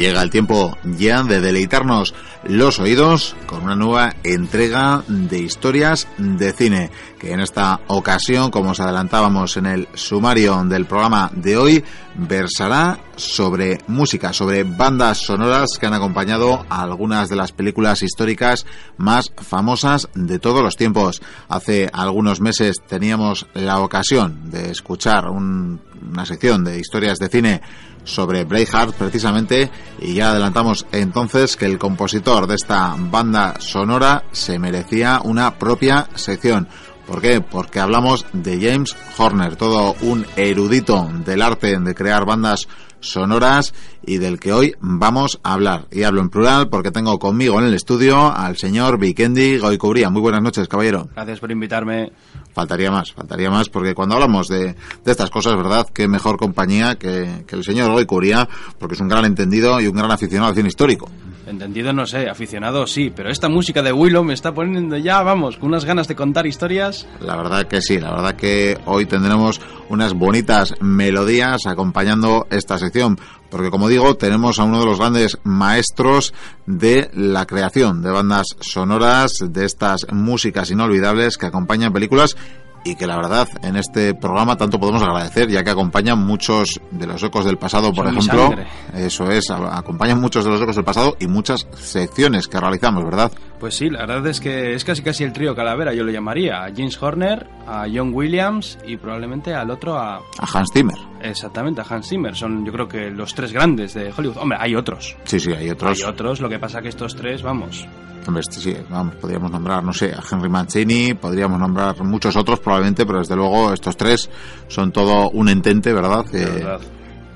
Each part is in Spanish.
Llega el tiempo ya de deleitarnos los oídos con una nueva entrega de historias de cine, que en esta ocasión, como os adelantábamos en el sumario del programa de hoy, versará sobre música, sobre bandas sonoras que han acompañado a algunas de las películas históricas más famosas de todos los tiempos. Hace algunos meses teníamos la ocasión de escuchar una sección de historias de cine sobre Braveheart precisamente y ya adelantamos entonces que el compositor de esta banda sonora se merecía una propia sección. ¿Por qué? Porque hablamos de James Horner, todo un erudito del arte de crear bandas sonoras y del que hoy vamos a hablar. Y hablo en plural porque tengo conmigo en el estudio al señor Vikendi Goicubría. Muy buenas noches, caballero. Gracias por invitarme. Faltaría más, faltaría más, porque cuando hablamos de, de estas cosas, ¿verdad? Qué mejor compañía que, que el señor Goicubría, porque es un gran entendido y un gran aficionado al cine histórico. Entendido no sé, aficionado sí, pero esta música de Willow me está poniendo ya, vamos, con unas ganas de contar historias. La verdad que sí, la verdad que hoy tendremos unas bonitas melodías acompañando esta sección, porque como digo, tenemos a uno de los grandes maestros de la creación de bandas sonoras, de estas músicas inolvidables que acompañan películas y que la verdad en este programa tanto podemos agradecer ya que acompañan muchos de los ecos del pasado por Son ejemplo eso es acompañan muchos de los ecos del pasado y muchas secciones que realizamos verdad Pues sí, la verdad es que es casi casi el trío Calavera, yo lo llamaría. A James Horner, a John Williams y probablemente al otro a... a Hans Zimmer Exactamente, a Hans Zimmer. Son yo creo que los tres grandes de Hollywood. Hombre, hay otros. sí sí hay otros Hay otros, lo que pasa que estos tres, vamos. Hombre, este sí, vamos, podríamos nombrar, no sé, a Henry Mancini, podríamos nombrar muchos otros probablemente, pero desde luego estos tres son todo un entente, ¿verdad? Que, verdad.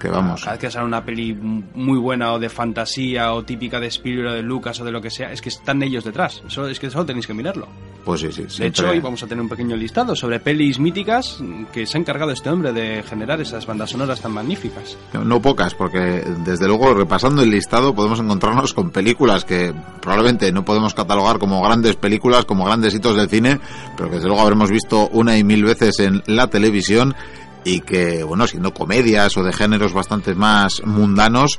Que vamos. Cada vez que sale una peli muy buena o de fantasía o típica de Spielberg o de Lucas o de lo que sea, es que están ellos detrás. Eso, es que solo tenéis que mirarlo. Pues sí, sí. De siempre- hecho, hoy vamos a tener un pequeño listado sobre pelis míticas que se ha encargado este hombre de generar esas bandas sonoras tan magníficas. No pocas, porque desde luego repasando el listado podemos encontrarnos con películas que probablemente no podemos catalogar como grandes películas, como grandes hitos del cine, pero que desde luego habremos visto una y mil veces en la televisión y que, bueno, siendo comedias o de géneros bastante más mundanos,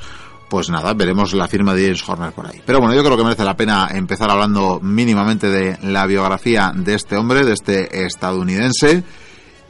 pues nada, veremos la firma de James Horner por ahí. Pero bueno, yo creo que merece la pena empezar hablando mínimamente de la biografía de este hombre, de este estadounidense,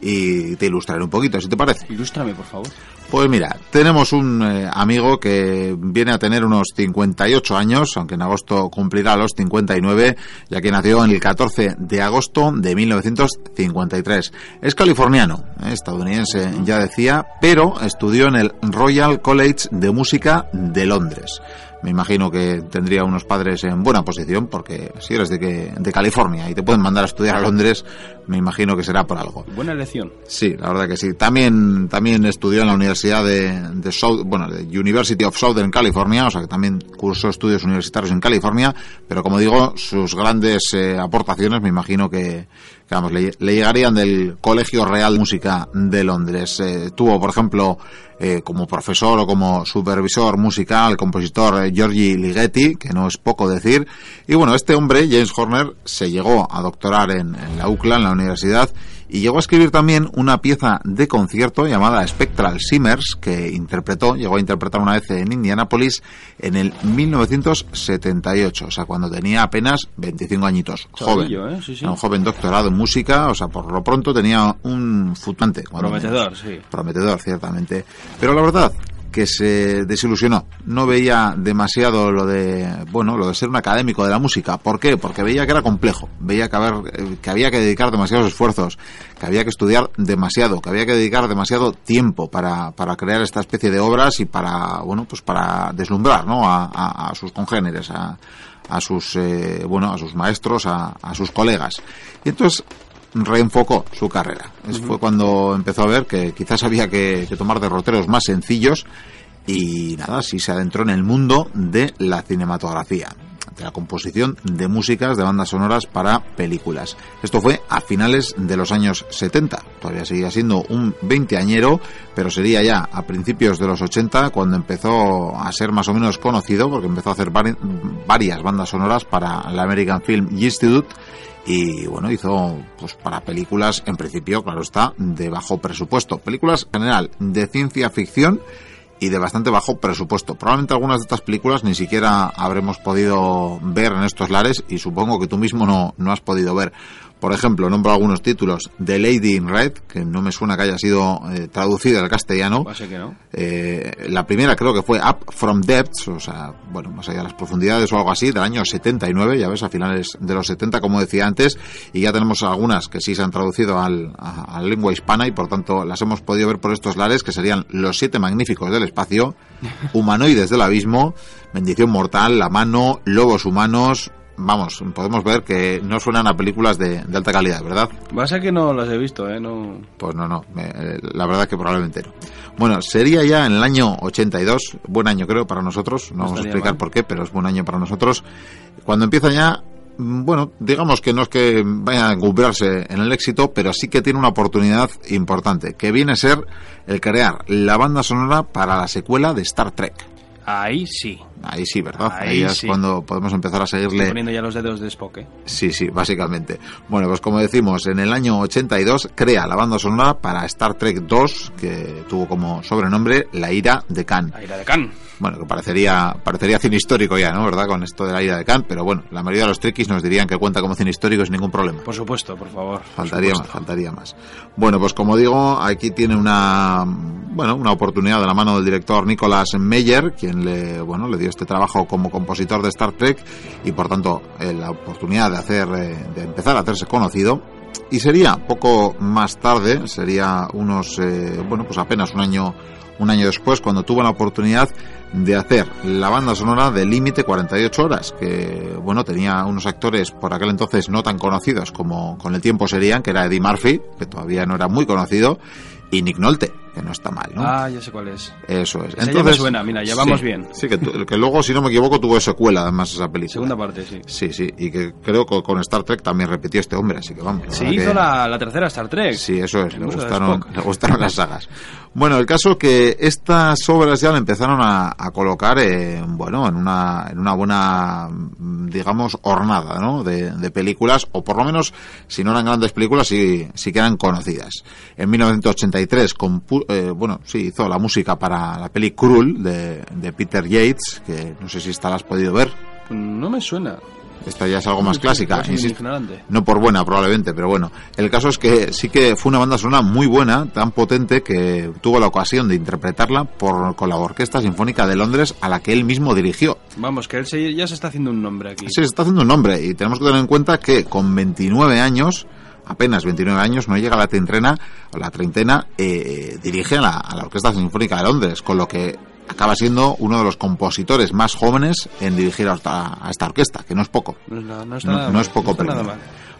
y te ilustraré un poquito, si te parece. Ilústrame, por favor. Pues mira, tenemos un eh, amigo que viene a tener unos 58 años, aunque en agosto cumplirá los 59, ya que nació en el 14 de agosto de 1953. Es californiano, eh, estadounidense, ya decía, pero estudió en el Royal College de Música de Londres. Me imagino que tendría unos padres en buena posición, porque si eres de, que, de California y te pueden mandar a estudiar a Londres, me imagino que será por algo. Buena elección. Sí, la verdad que sí. También, también estudió en la Universidad de, de South, bueno, de University of Southern California, o sea que también cursó estudios universitarios en California, pero como digo, sus grandes eh, aportaciones me imagino que, que, vamos, le, le llegarían del Colegio Real de Música de Londres. Eh, tuvo, por ejemplo, eh, como profesor o como supervisor musical compositor eh, Giorgi Ligeti, que no es poco decir. Y bueno, este hombre, James Horner, se llegó a doctorar en, en la UCLA, en la universidad, y llegó a escribir también una pieza de concierto llamada Spectral Simmers, que interpretó, llegó a interpretar una vez en Indianápolis en el 1978, o sea, cuando tenía apenas 25 añitos. Joven. ¿eh? Sí, sí. Era un joven doctorado en música, o sea, por lo pronto tenía un futante. Prometedor, sí. prometedor, ciertamente. Pero la verdad que se desilusionó. No veía demasiado lo de, bueno, lo de ser un académico de la música. ¿Por qué? Porque veía que era complejo. Veía que, haber, eh, que había que dedicar demasiados esfuerzos, que había que estudiar demasiado, que había que dedicar demasiado tiempo para, para crear esta especie de obras y para, bueno, pues para deslumbrar, ¿no? A, a- sus congéneres, a, a sus, eh, bueno, a sus maestros, a, a sus colegas. Y entonces reenfocó su carrera. Es Fue cuando empezó a ver que quizás había que, que tomar derroteros más sencillos y nada, sí se adentró en el mundo de la cinematografía, de la composición de músicas de bandas sonoras para películas. Esto fue a finales de los años 70. Todavía seguía siendo un veinteañero, pero sería ya a principios de los 80 cuando empezó a ser más o menos conocido, porque empezó a hacer vari- varias bandas sonoras para la American Film Institute y bueno, hizo pues para películas en principio, claro está, de bajo presupuesto. Películas en general de ciencia ficción y de bastante bajo presupuesto. Probablemente algunas de estas películas ni siquiera habremos podido ver en estos lares y supongo que tú mismo no, no has podido ver. Por ejemplo, nombro algunos títulos. The Lady in Red, que no me suena que haya sido eh, traducida al castellano. que no. Eh, la primera creo que fue Up from Depths, o sea, bueno, más allá de las profundidades o algo así, del año 79, ya ves, a finales de los 70, como decía antes, y ya tenemos algunas que sí se han traducido al, a, la lengua hispana y por tanto las hemos podido ver por estos lares, que serían Los Siete Magníficos del Espacio, Humanoides del Abismo, Bendición Mortal, La Mano, Lobos Humanos, vamos, podemos ver que no suenan a películas de, alta calidad, ¿verdad? Va a ser que no las he visto, ¿eh? No... Pues no, no, la verdad que probablemente no. Bueno, sería ya en el año 82, buen año creo para nosotros, no, vamos a explicar por qué, pero es buen año para nosotros, cuando empieza ya mm, bueno, digamos que no es que vaya a encumbrarse en el éxito, pero sí que tiene una oportunidad importante, que viene a ser el crear la banda sonora para la secuela de Star Trek. Ahí sí. Ahí sí, ¿verdad? Ahí, es cuando podemos empezar a seguirle. Estoy poniendo ya los dedos de Spock, ¿eh? Sí, sí, básicamente. Bueno, pues como decimos, en el año 82 crea la banda sonora para Star Trek 2, que tuvo como sobrenombre La ira de Khan. La ira de Khan bueno, que parecería, parecería cine histórico ya, ¿no? ¿Verdad? Con esto de la ida de Kant, pero bueno, la mayoría de los triquis nos dirían que cuenta como cine histórico sin ningún problema. Por supuesto, por favor. Faltaría más, faltaría más. Bueno, pues como digo, aquí tiene una, bueno, una oportunidad de la mano del director Nicolas Meyer, quien le, bueno, le dio este trabajo como compositor de Star Trek y por tanto eh, la oportunidad de hacer, eh, de empezar a hacerse conocido. Y sería poco más tarde, sería unos, eh, bueno, pues apenas un año un año después cuando tuvo la oportunidad de hacer la banda sonora de Límite 48 horas, que bueno, tenía unos actores por aquel entonces no tan conocidos como con el tiempo serían, que era Eddie Murphy, que todavía no era muy conocido, y Nick Nolte, que no está mal, ¿no? Ah, ya sé cuál es. Eso es. Entonces, ya me suena, mira, ya vamos bien. Sí, que, que, luego, si no me equivoco, tuvo secuela, además, esa película. Segunda parte, sí. Sí, sí, y que creo que con Star Trek también repitió este hombre, así que vamos. Sí, hizo la, la, tercera Star Trek. Sí, eso es, le gustaron, le gustaron las sagas. Bueno, el caso que estas obras ya le empezaron a, colocar, en, bueno, en una, en una buena, digamos, hornada, ¿no? De, de, películas, o por lo menos, si no eran grandes películas, sí, sí que eran conocidas. En 1983, eh, bueno, sí, hizo la música para la peli Cruel de, de Peter Yates, que no sé si esta la has podido ver. No me suena. Esta ya es algo más clásica. no por buena, probablemente, pero bueno. El caso es que sí que fue una banda sonora muy buena, tan potente que tuvo la ocasión de interpretarla por, con la Orquesta Sinfónica de Londres, a la que él mismo dirigió. Vamos, que él ya se está haciendo un nombre aquí. Sí, se está haciendo un nombre, y tenemos que tener en cuenta que con 29 años apenas 29 años, no llega a la treintena, o la treintena, eh, dirige a la, a la, Orquesta Sinfónica de Londres, con lo que acaba siendo uno de los compositores más jóvenes en dirigir a esta, orquesta, que no es poco. No, es poco, pero...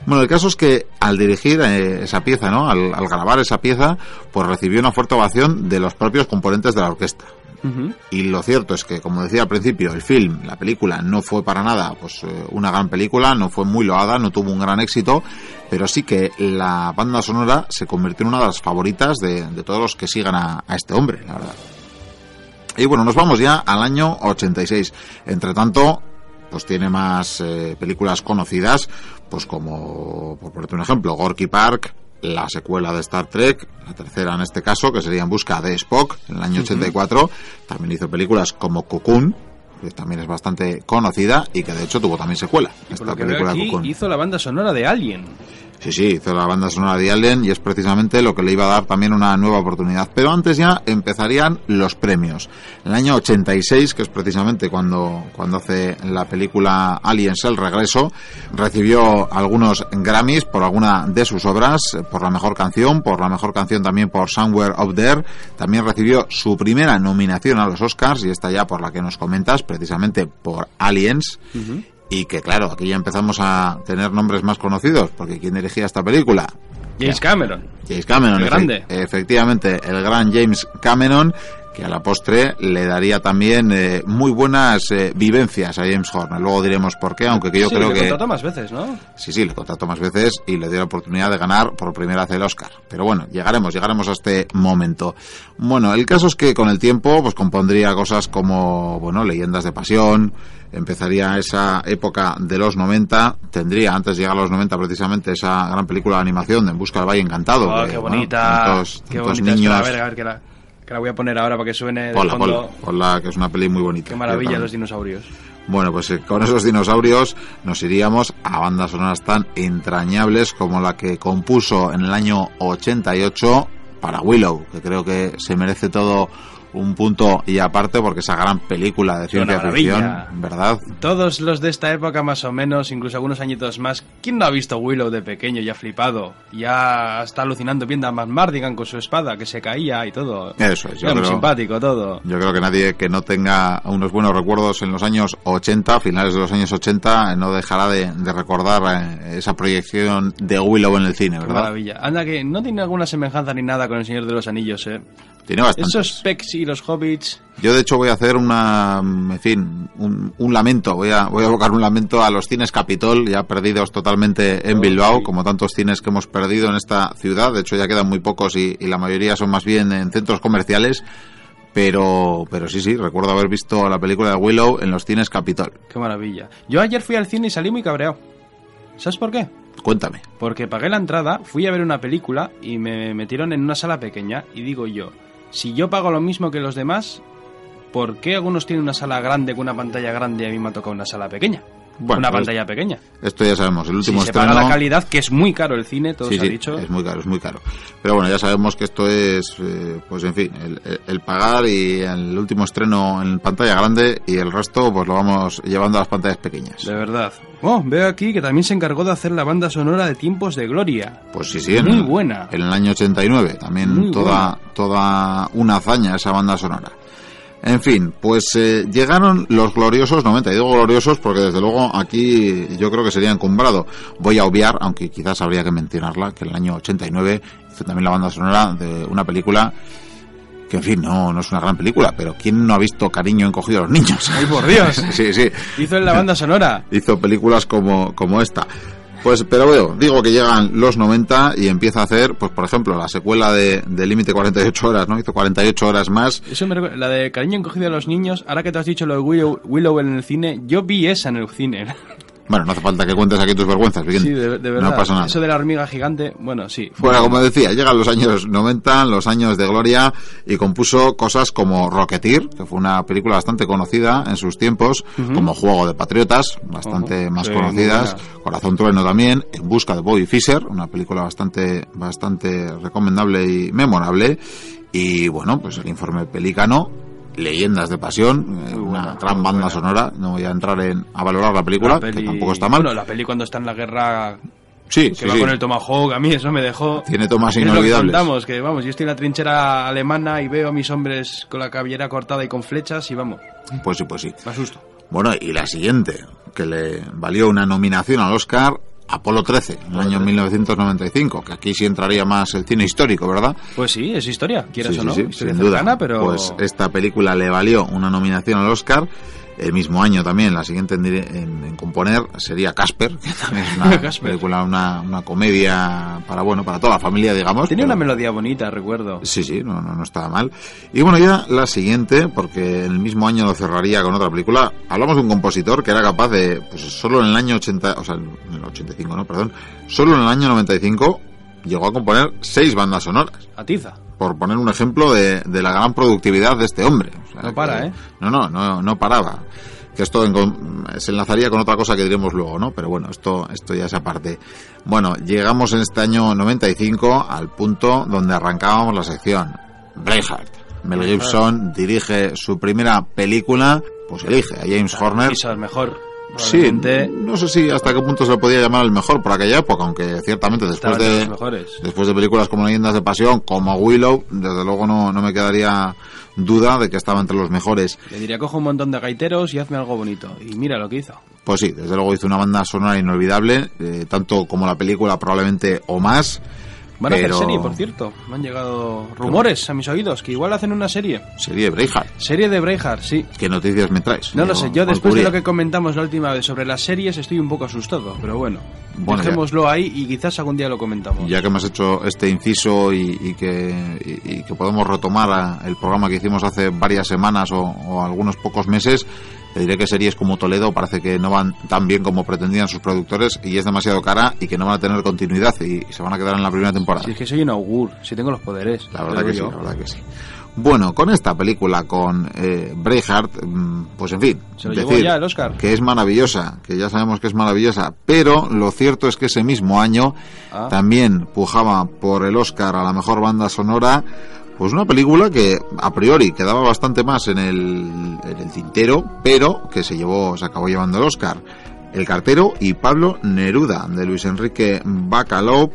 Bueno, el caso es que al dirigir eh, esa pieza, ¿no? Al, grabar esa pieza, pues recibió una fuerte ovación de los propios componentes de la orquesta. Y lo cierto es que, como decía al principio, el film, la película, no fue para nada pues eh, una gran película, no fue muy loada, no tuvo un gran éxito, pero sí que la banda sonora se convirtió en una de las favoritas de, todos los que sigan a este hombre, la verdad. Y bueno, nos vamos ya al año 86. Entre tanto, pues tiene más eh, películas conocidas, pues como, por ponerte un ejemplo, Gorky Park, la secuela de Star Trek, la tercera en este caso, que sería En busca de Spock, en el año 84. También hizo películas como Cocoon, que también es bastante conocida y que de hecho tuvo también secuela. Esta película aquí, hizo la banda sonora de Alien. Sí, sí, hizo la banda sonora de Alien y es precisamente lo que le iba a dar también una nueva oportunidad. Pero antes ya empezarían los premios. En el año 86, que es precisamente cuando, cuando hace la película Aliens el regreso, recibió algunos Grammys por alguna de sus obras, por la mejor canción, por la mejor canción también por Somewhere Up There. También recibió su primera nominación a los Oscars y esta ya por la que nos comentas, precisamente por Aliens y que claro, aquí ya empezamos a tener nombres más conocidos, porque ¿quién dirigía esta película? James Cameron. James Cameron, el grande. efectivamente, el gran James Cameron, que a la postre le daría también eh, muy buenas eh, vivencias a James Horner. Luego diremos por qué, aunque que yo creo que... le contrató más veces, ¿no? Sí, sí, le contrató más veces y le dio la oportunidad de ganar por primera vez el Oscar. Pero bueno, llegaremos, llegaremos a este momento. Bueno, el caso es que con el tiempo pues compondría cosas como, bueno, Leyendas de Pasión, empezaría esa época de los 90, tendría antes de llegar a los 90 precisamente esa gran película de animación de En busca del Valle Encantado. Oh, qué bonita, qué bonita niños, a ver, a ver, qué era Que la voy a poner ahora para que suene de Ponla, fondo. ponla, ponla, que es una peli muy bonita. Qué maravilla los dinosaurios. Bueno, pues eh, con esos dinosaurios nos iríamos a bandas sonoras tan entrañables como la que compuso en el año 88 para Willow, que creo que se merece todo un punto y aparte porque esa gran película de ciencia ficción. ¿verdad? Todos los de esta época más o menos, incluso algunos añitos más, ¿quién no ha visto Willow de pequeño y ha flipado? Ya está alucinando viendo a Matt Mardigan con su espada que se caía y todo. Eso es, yo Era muy creo- simpático todo. Yo creo que nadie que no tenga unos buenos recuerdos en los años 80, finales de los años 80, eh, no dejará de, de recordar eh, esa proyección de Willow en el cine, ¿verdad? maravilla. Anda que no tiene alguna semejanza ni nada con el Señor de los Anillos, eh. Tiene bastantes. Esos pecs y los hobbits. Yo de hecho voy a hacer una, en fin, un, un lamento, voy a, voy a evocar un lamento a los cines Capitol, ya perdidos totalmente en Bilbao, como tantos cines que hemos perdido en esta ciudad, de hecho ya quedan muy pocos y, y la mayoría son más bien en centros comerciales, pero, pero sí, sí, recuerdo haber visto la película de Willow en los cines Capitol. Qué maravilla. Yo ayer fui al cine y salí muy cabreado. ¿Sabes por qué? Cuéntame. Porque pagué la entrada, fui a ver una película y me metieron en una sala pequeña. Y digo yo, si yo pago lo mismo que los demás, ¿por qué algunos tienen una sala grande con una pantalla grande y a mí me ha tocado una sala pequeña? Bueno, una pues, pantalla pequeña. Esto ya sabemos, el Si último se estreno... paga la calidad, que es muy caro el cine, todo Sí, se sí, ha dicho. es muy caro, es muy caro. Pero bueno, ya sabemos que esto es, eh, pues en fin, el, pagar y el último estreno en pantalla grande y el resto pues lo vamos llevando a las pantallas pequeñas. De verdad. Oh, veo aquí que también se encargó de hacer la banda sonora de Tiempos de Gloria. Pues sí, sí, en, Muy buena. en el año 89, también Muy toda, toda una hazaña esa banda sonora. En fin, pues eh, llegaron los gloriosos 90. Y digo gloriosos porque desde luego aquí yo creo que sería encumbrado. Voy a obviar, aunque quizás habría que mencionarla, que en el año 89 hizo también la banda sonora de una película que, en fin, no, no es una gran película, pero ¿quién no ha visto Cariño encogido a los niños? ¡Ay, por Dios! sí, sí. Hizo en la banda sonora. Hizo películas como, como esta. Pues, pero bueno, digo que llegan los 90 y empieza a hacer, pues por ejemplo, la secuela de, de Límite 48 horas, ¿no? Hizo 48 horas más. Eso me recuerda- la de cariño encogido a los niños, ahora que te has dicho lo de Willow, Willow en el cine, yo vi esa en el cine. Bueno, no hace falta que cuentes aquí tus vergüenzas, Vicente. Sí, de, de verdad. No pasa nada. Eso de la hormiga gigante, bueno, sí. fue- Bueno, como decía, llegan los años 90, los años de gloria, y compuso cosas como Rocketeer, que fue una película bastante conocida en sus tiempos, como Juego de Patriotas, bastante más sí, conocidas. Corazón Trueno también, En busca de Bobby Fischer, una película bastante, bastante recomendable y memorable, y bueno, pues el informe Pelícano, Leyendas de Pasión, eh, Muy una buena, gran banda buena. sonora, no voy a entrar en, a valorar la película, la peli- que tampoco está mal. Bueno, la peli cuando está en la guerra sí, que sí, va sí. con el Tomahawk, a mí eso me dejó... Tiene tomas Es lo que inolvidables. contamos, que vamos, yo estoy en la trinchera alemana y veo a mis hombres con la cabellera cortada y con flechas y vamos, Pues sí, pues sí. me asusto. Bueno, y la siguiente, que le valió una nominación al Oscar, Apolo 13, en el año 1995, que aquí sí entraría más el cine histórico, ¿verdad? Pues sí, es historia, quieras Sí, o no, sí, sin duda. pero... Pues esta película le valió una nominación al Oscar. El mismo año también, la siguiente en, en- en componer sería Casper, que también es una película, una, una comedia para, bueno, para toda la familia, digamos. Tenía pero- una melodía bonita, recuerdo. Sí, sí, no, no, no estaba mal. Y bueno, ya la siguiente, porque el mismo año lo cerraría con otra película. Hablamos de un compositor que era capaz de, pues solo en el año 80, o sea, en el 85, no, perdón, solo en el año 95 llegó a componer seis bandas sonoras. Atiza. Por poner un ejemplo de, de la gran productividad de este hombre. No para, ¿eh? No, no, no, no paraba. Que esto en se enlazaría con otra cosa que diremos luego, ¿no? Pero bueno, esto, esto ya es aparte. Bueno, llegamos en este año 95 al punto donde arrancábamos la sección. Braveheart. Mel. Gibson dirige su primera película, pues elige a James Horner. Quizás mejor. Sí, no sé si hasta qué punto se le podía llamar el mejor por aquella época, aunque ciertamente después de, después de películas como Leyendas de Pasión, como Willow, desde luego no, no me quedaría duda de que estaba entre los mejores. Le diría, cojo un montón de gaiteros y hazme algo bonito. Y mira lo que hizo. Pues sí, desde luego hizo una banda sonora inolvidable, eh, tanto como la película probablemente o más. Van a Pero- hacer serie, por cierto. Me han llegado rumores a mis oídos que igual hacen una serie. Sería Braveheart. Serie de Braveheart, sí. ¿Qué noticias me traes? No lo sé, yo después de lo que comentamos la última vez sobre las series estoy un poco asustado, pero bueno, Bueno, ya. dejémoslo ahí y quizás algún día lo comentamos. Ya que hemos hecho este inciso y, y que, y, y que podemos retomar a- el programa que hicimos hace varias semanas o, o algunos pocos meses, te diré que series como Toledo parece que no van tan bien como pretendían sus productores y es demasiado cara y que no van a tener continuidad y, se van a quedar en la primera temporada. Si es que soy un augur, si tengo los poderes. La verdad que sí, la verdad que sí. Bueno, con esta película, con eh, Braveheart, mm, pues en fin, Se lo llevó decir ya el Oscar. que es maravillosa, que ya sabemos que es maravillosa, pero lo cierto es que ese mismo año Ah. también pujaba por el Oscar a la mejor banda sonora, pues una película que a priori quedaba bastante más en el, tintero, pero que se llevó, se acabó llevando el Oscar. El cartero y Pablo Neruda, de Luis Enrique Bacalov,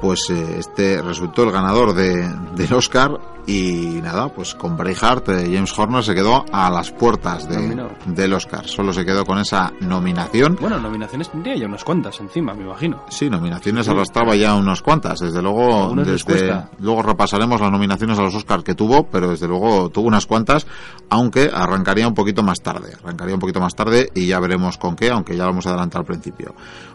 pues eh, este resultó el ganador de, del Oscar y nada, pues con Braveheart eh, James Horner se quedó a las puertas de, del Oscar, solo se quedó con esa nominación. Bueno, nominaciones tendría ya unas cuantas encima, me imagino. Sí, nominaciones arrastraba ya unas cuantas, desde luego, desde, luego repasaremos las nominaciones a los Oscars que tuvo, pero desde luego tuvo unas cuantas, aunque arrancaría un poquito más tarde, arrancaría un poquito más tarde y ya veremos con qué, aunque ya lo hemos adelantado al principio.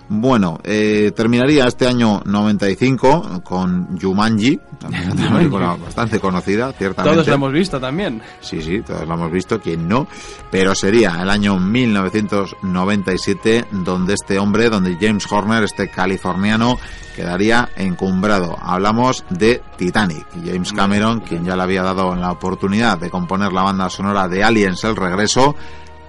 Bueno, eh, terminaría este año 95 con Jumanji, también una película bastante conocida, ciertamente. Todos lo hemos visto también. Sí, sí, todos lo hemos visto, quien no, pero sería el año 1997 donde este hombre, donde James Horner, este californiano, quedaría encumbrado. Hablamos de Titanic. James Cameron, quien ya le había dado la oportunidad de componer la banda sonora de Aliens El Regreso,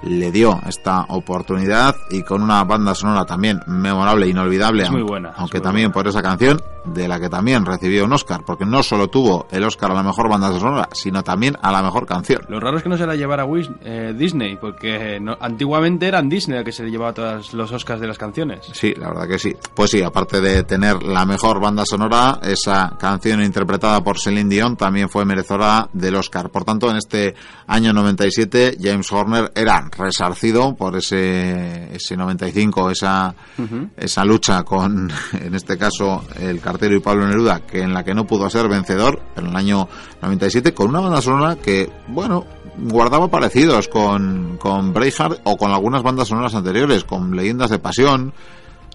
le dio esta oportunidad y con una banda sonora también memorable, inolvidable, Es muy aunque- también por esa canción de la que también recibió un Oscar, porque no solo tuvo el Oscar a la mejor banda sonora, sino también a la mejor canción. Lo raro es que no se la llevara eh, Disney, porque no- antiguamente eran Disney el que se le llevaba todos los Oscars de las canciones. Sí, la verdad que sí. Pues sí, aparte de tener la mejor banda sonora, esa canción interpretada por Celine Dion también fue merecedora del Oscar. Por tanto, en este año 97, James Horner era resarcido por ese, ese 95, esa, esa lucha con, en este caso, el cartero y Pablo Neruda, que en la que no pudo ser vencedor en el año 97, con una banda sonora que, bueno, guardaba parecidos con, con Braveheart o con algunas bandas sonoras anteriores, con Leyendas de Pasión.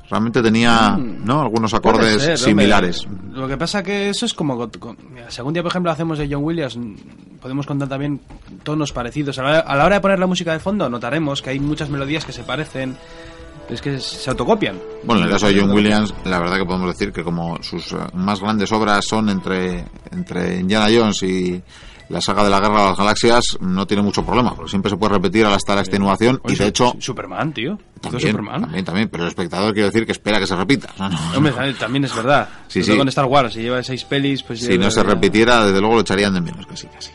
Realmente tenía, Mm. ¿no? Algunos acordes ser, similares. hombre. Lo que pasa que eso es como... con- mira, según día, por ejemplo, hacemos de John Williams, podemos contar también tonos parecidos. A la, hora- a la hora de poner la música de fondo, notaremos que hay muchas melodías que se parecen, es que se autocopian. Bueno, en el caso de John Williams, la verdad que podemos decir que como sus eh, más grandes obras son entre, entre Indiana Jones y la saga de la Guerra de las Galaxias, no tiene mucho problema, porque siempre se puede repetir hasta la extenuación y de hecho... Su- Superman, tío. También, Superman. también, también, pero el espectador quiero decir que espera que se repita. No, no, Hombre, no. también- es verdad. Sí, sí. con Star Wars, si lleva seis pelis, pues... Si no se repitiera, desde luego lo echarían de menos, casi, casi.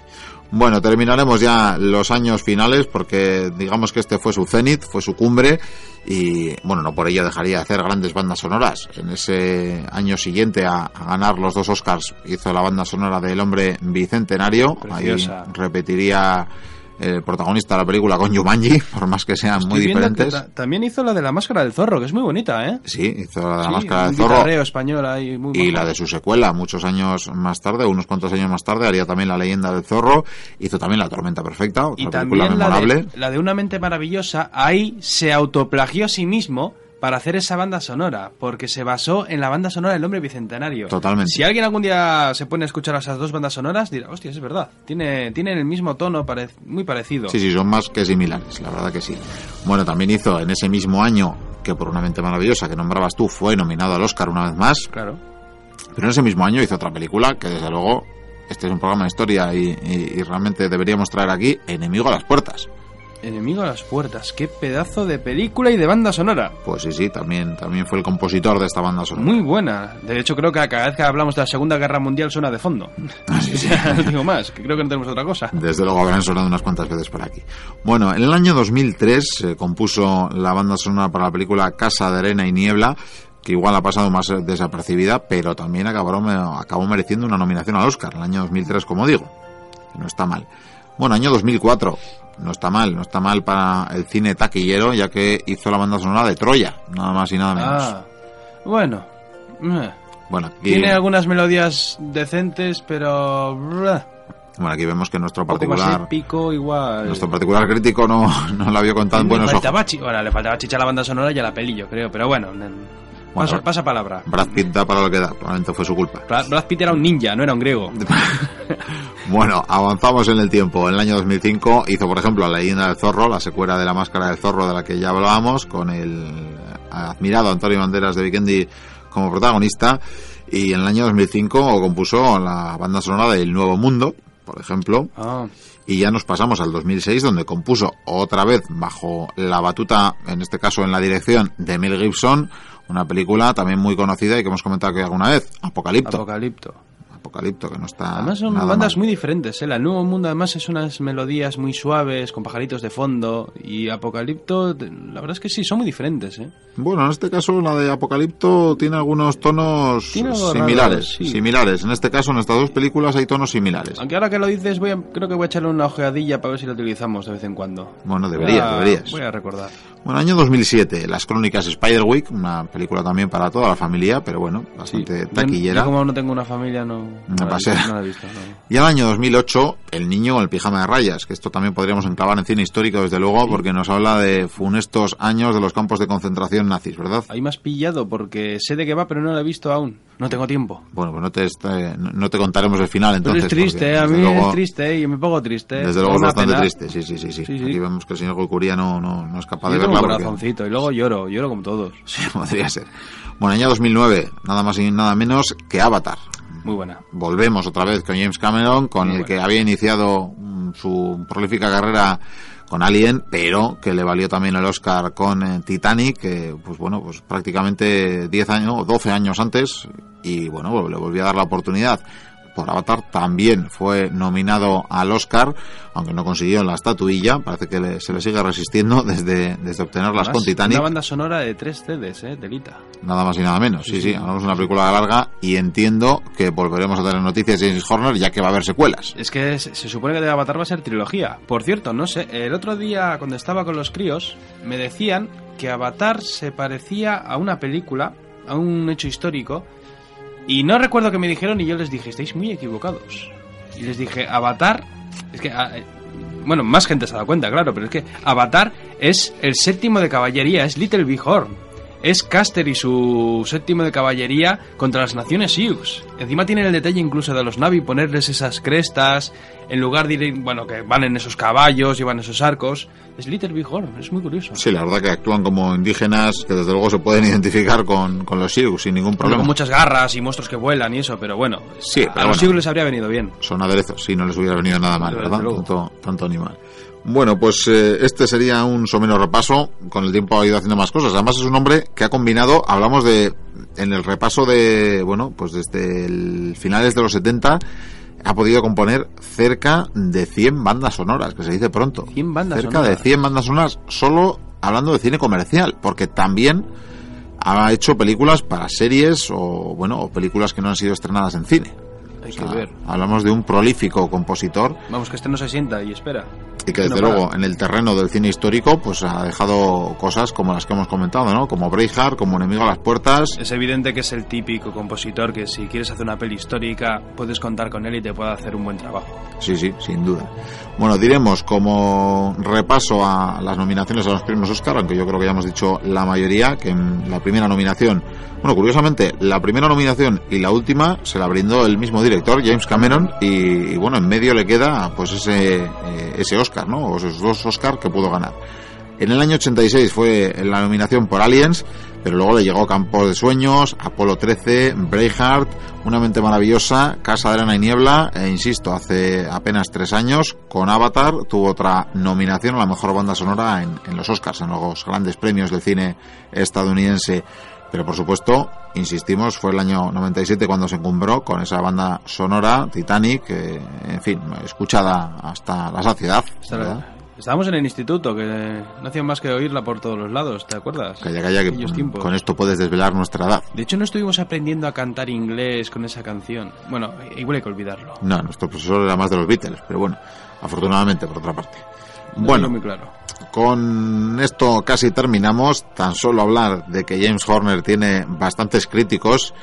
Bueno, terminaremos ya los años finales porque digamos que este fue su cenit, fue su cumbre y bueno, no por ello dejaría de hacer grandes bandas sonoras. En ese año siguiente a, a ganar los dos Oscars hizo la banda sonora del hombre bicentenario, Preciosa. ahí repetiría el protagonista de la película con Jumanji, por más que sean muy Estoy diferentes. ta- también hizo la de la máscara del zorro, que es muy bonita, ¿eh? Sí, hizo la de la Sí, máscara del zorro. español ahí muy y la de su secuela muchos años más tarde, unos cuantos años más tarde, haría también La leyenda del zorro, hizo también La tormenta perfecta, otra Y película también la memorable. de, la de Una mente maravillosa, ahí se autoplagió a sí mismo para hacer esa banda sonora, porque se basó en la banda sonora del hombre bicentenario. Totalmente. Si alguien algún día se pone a escuchar esas dos bandas sonoras, dirá, hostia, es verdad, tiene, tienen el mismo tono, pare- muy parecido. Sí, sí, son más que similares, la verdad que sí. Bueno, también hizo en ese mismo año, que por una mente maravillosa que nombrabas tú, fue nominado al Oscar una vez más, Claro. pero en ese mismo año hizo otra película que desde luego, este es un programa de historia y, y- y realmente deberíamos traer aquí, Enemigo a las puertas. Enemigo a las puertas, qué pedazo de película y de banda sonora. Pues sí, sí, también, también fue el compositor de esta banda sonora. Muy buena. De hecho, creo que cada vez que hablamos de la Segunda Guerra Mundial suena de fondo. Ah, sí, no digo más, que creo que no tenemos otra cosa. Desde luego habrán sonado unas cuantas veces por aquí. Bueno, en el año 2003 se compuso la banda sonora para la película Casa de Arena y Niebla, que igual ha pasado más desapercibida, pero también acabó, acabó mereciendo una nominación al Oscar, en el año 2003, como digo. No está mal. Bueno, año 2004. No está mal, no está mal para el cine taquillero, ya que hizo la banda sonora de Troya, nada más y nada menos. Ah, bueno. eh. Bueno, aquí, Tiene algunas melodías decentes, pero... bueno, aquí vemos que nuestro particular, épico, igual... nuestro particular crítico no, no la vio con tan le buenos ojos. Ahora, le faltaba chicha a la banda sonora y a la peli, yo creo. Pero bueno, Bueno, pasa, pasa palabra. Brad Pitt da para lo que da, probablemente fue su culpa. Brad, Brad Pitt era un ninja, no era un griego. Bueno, avanzamos en el tiempo. En el año 2005 hizo, por ejemplo, La leyenda del zorro, la secuela de La máscara del zorro de la que ya hablábamos, con el admirado Antonio Banderas de Vikendi como protagonista. Y en el año 2005 compuso la banda sonora del Nuevo Mundo, por ejemplo. Ah, Y ya nos pasamos al 2006, donde compuso otra vez bajo la batuta, en este caso en la dirección de Mel Gibson, una película también muy conocida y que hemos comentado aquí alguna vez, Apocalipto. Apocalipto. Apocalipto, que no está. Además son nada bandas mal. muy diferentes, ¿eh? La Nuevo Mundo además es unas melodías muy suaves, con pajaritos de fondo, y Apocalipto, la verdad es que sí, son muy diferentes, ¿eh? Bueno, en este caso la de Apocalipto tiene algunos tonos Tiene similares. raro, sí. Similares. En este caso, en estas dos películas hay tonos similares. Aunque ahora que lo dices, voy a, creo que voy a echarle una ojeadilla para ver si lo utilizamos de vez en cuando. Bueno, deberías, deberías. Voy a recordar. Bueno, año 2007, Las Crónicas Spiderwick, una película también para toda la familia, pero bueno, Sí. bastante Yo- taquillera. Yo, como no tengo una familia, no, no, la, he visto, no la he visto. no. Y al año 2008, El niño con el pijama de rayas, que esto también podríamos enclavar en cine histórico, desde luego, porque nos habla de funestos años de los campos de concentración nazis, ¿verdad? Ahí me has pillado porque sé de qué va, pero no la he visto aún. No tengo tiempo. Bueno, pues no te, no te contaremos el final Pero entonces. es triste, porque, a mí luego- es triste y me pongo triste. Desde luego es bastante pena. triste, sí, sí, sí, sí. Sí. Aquí vemos que el señor Goicuría no, no, no es capaz Yo de un verla porque... corazoncito y luego lloro, lloro como todos. Sí, podría ser. Bueno, año 2009, nada más y nada menos que Avatar. Muy buena. Volvemos otra vez con James Cameron, con Muy el que había iniciado mm, su prolífica carrera con Alien, pero que le valió también el Oscar con eh, Titanic, que pues bueno, pues prácticamente 10 años o 12 años antes y bueno, le volvió a dar la oportunidad por Avatar también fue nominado al Oscar, aunque no consiguió la estatuilla, parece que le- se le sigue resistiendo desde, desde obtenerlas Además, con Titanic. Una banda sonora de tres CDs, ¿eh? Delita. Nada más y nada menos. Sí, Sí, hablamos de una película larga y entiendo que volveremos a tener noticias de James Horner ya que va a haber secuelas. Es que se, se supone que de Avatar va a ser trilogía. Por cierto, no sé, el otro día cuando estaba con los críos me decían que Avatar se parecía a una película, a un hecho histórico, y no recuerdo que me dijeron y yo les dije, estáis muy equivocados. Y les dije, Avatar, es que... ah, eh, bueno, más gente se ha dado cuenta, claro, pero es que Avatar es el séptimo de caballería, es Little Big Horn. Es Caster y su séptimo de caballería contra las naciones Sioux. Encima tienen el detalle incluso de los Navi ponerles esas crestas en lugar de ir, bueno, que van en esos caballos, llevan esos arcos. Es Little Big Horn, es muy curioso. Sí, la verdad que actúan como indígenas que desde luego se pueden identificar con, con los Sioux sin ningún Con problema. muchas garras y monstruos que vuelan y eso, pero bueno, Sí, a los. Sioux les habría venido bien. Son aderezos, si no les hubiera venido nada mal, ¿verdad? Tanto, tanto animal. Bueno, pues eh, este sería un somero repaso. Con el tiempo ha ido haciendo más cosas. Además es un hombre que ha combinado, hablamos de, en el repaso de, bueno, pues desde el finales de los 70, ha podido componer cerca de 100 bandas sonoras, que se dice pronto. 100 bandas cerca sonoras. de 100 bandas sonoras, solo hablando de cine comercial, porque también ha hecho películas para series o, bueno, o películas que no han sido estrenadas en cine. Hay O que ver. Hablamos de un prolífico compositor Vamos, que este no se sienta y espera. Y que desde No para. luego en el terreno del cine histórico pues ha dejado cosas como las que hemos comentado, ¿no? Como Braveheart, como Enemigo a las puertas. Es evidente que es el típico compositor que si quieres hacer una peli histórica puedes contar con él y te puede hacer un buen trabajo. Sí, sí, sin duda. Bueno, diremos como repaso a las nominaciones a los premios Oscar, aunque yo creo que ya hemos dicho la mayoría, que en la primera nominación, bueno, curiosamente, la primera nominación y la última se la brindó el mismo director, James Cameron, y, y bueno, en medio le queda pues ese, eh, ese Oscar, ¿no? O esos dos Oscar que pudo ganar. En el año 86 fue la nominación por Aliens, pero luego le llegó Campos de Sueños, Apolo 13, Braveheart, Una mente maravillosa, Casa de Arena y Niebla, e insisto, hace apenas tres años, con Avatar, tuvo otra nominación a la mejor banda sonora en, en los Oscars, en los grandes premios del cine estadounidense. Pero por supuesto, insistimos, fue el año 97 cuando se encumbró con esa banda sonora, Titanic, que, en fin, escuchada hasta la saciedad. Estábamos en el instituto que no hacían más que oírla por todos los lados, ¿te acuerdas? Calla, calla, que tiempos. con esto puedes desvelar nuestra edad. De hecho, no estuvimos aprendiendo a cantar inglés con esa canción. Bueno, igual hay que olvidarlo. No, nuestro profesor era más de los Beatles, pero bueno, afortunadamente, por otra parte. Bueno, muy claro. Con esto casi terminamos. Tan solo hablar de que James Horner tiene bastantes críticos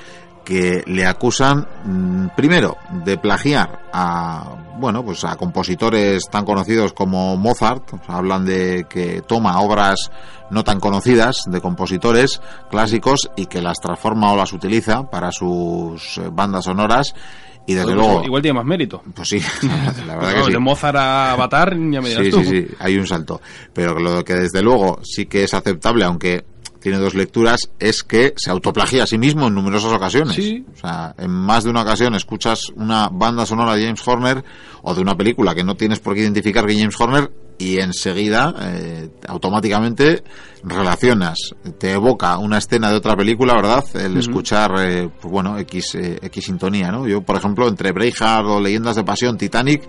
que le acusan, mm, primero, de plagiar a, bueno, pues a compositores tan conocidos como Mozart. Hablan de que toma obras no tan conocidas de compositores clásicos y que las transforma o las utiliza para sus eh, bandas sonoras. Y desde Pues luego, Igual tiene más mérito. pues sí, la verdad que sí. De Mozart a Avatar, ya me dirás Sí, tú. sí, sí, hay un salto. Pero lo que desde luego sí que es aceptable, aunque tiene dos lecturas, es que se autoplagia a sí mismo en numerosas ocasiones. Sí. O sea, en más de una ocasión escuchas una banda sonora de James Horner o de una película que no tienes por qué identificar que James Horner y enseguida eh, automáticamente relacionas, te evoca una escena de otra película, ¿verdad? El escuchar, eh, pues bueno, X, eh, X sintonía, ¿no? Yo, por ejemplo, entre Braveheart o Leyendas de Pasión, Titanic,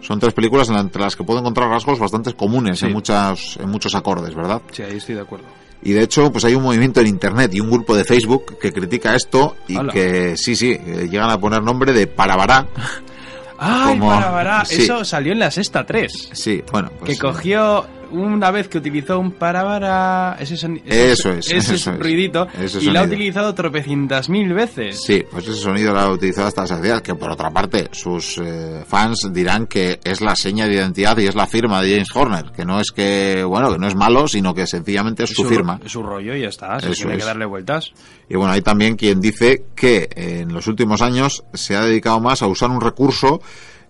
son tres películas entre las que puedo encontrar rasgos bastante comunes Sí. en, muchas, en muchos acordes, ¿verdad? Sí, ahí estoy de acuerdo. Y de hecho, pues hay un movimiento en internet y un grupo de Facebook que critica esto y que sí, sí, eh, llegan a poner nombre de Parabará. ¡Ay, Como- para, para! sí. Eso salió en la sexta 3. Sí, bueno, pues que cogió una vez que utilizó un para para ese, soni- Eso es, ese eso es. ruidito Ese y lo ha sonido. utilizado tropecientas mil veces. Sí, pues ese sonido lo ha utilizado hasta la saciedad, que por otra parte sus eh, fans dirán que es la seña de identidad y es la firma de James Horner, que no es que, bueno, que no es malo, sino que sencillamente es su firma. Es su rollo y ya está. Se tiene es. que darle vueltas. Y bueno, hay también quien dice que en los últimos años se ha dedicado más a usar un recurso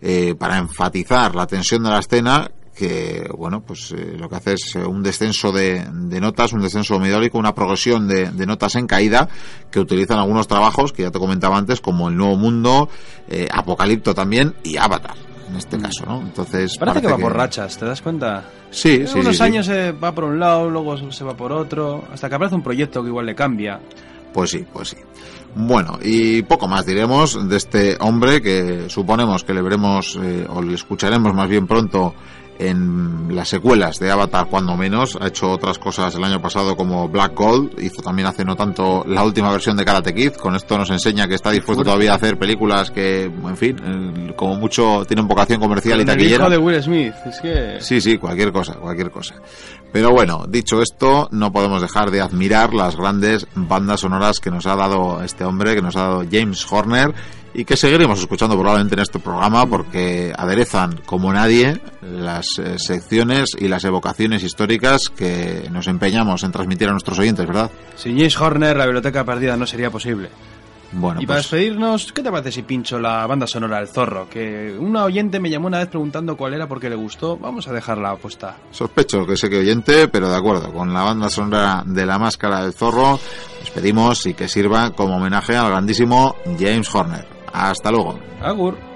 eh, para enfatizar la tensión de la escena que, bueno, pues eh, lo que hace es eh, un descenso de, de notas, un descenso melódico, una progresión de, de notas en caída que utilizan algunos trabajos que ya te comentaba antes, como El Nuevo Mundo, eh, Apocalipto también y Avatar, en este caso, ¿no? Entonces... Mm. Parece que va por rachas, ¿te das cuenta? Sí, sí, unos sí, sí. años se va por un lado, luego se va por otro, hasta que aparece un proyecto que igual le cambia. Pues sí, pues sí. Bueno, y poco más diremos de este hombre que suponemos que le veremos eh, o le escucharemos más bien pronto en las secuelas de Avatar cuando menos. Ha hecho otras cosas el año pasado como Black Gold, hizo también hace no tanto la última versión de Karate Kid. Con esto nos enseña que está dispuesto todavía a hacer películas que, en fin, eh, como mucho tienen vocación comercial y el taquillera. hijo de Will Smith, es que... Sí, sí, cualquier cosa, cualquier cosa. Pero bueno, dicho esto, no podemos dejar de admirar las grandes bandas sonoras que nos ha dado este hombre, que nos ha dado James Horner, y que seguiremos escuchando probablemente en este programa porque aderezan como nadie las eh, secciones y las evocaciones históricas que nos empeñamos en transmitir a nuestros oyentes, ¿verdad? Sin James Horner la biblioteca perdida no sería posible. Bueno, y para pues despedirnos, ¿qué te parece si pincho la banda sonora del zorro? Que una oyente me llamó una vez preguntando cuál era porque le gustó. Vamos a dejarla puesta. sospecho que sé que oyente, pero de acuerdo, con la banda sonora de la máscara del zorro, despedimos y que sirva como homenaje al grandísimo James Horner. Hasta luego. Agur.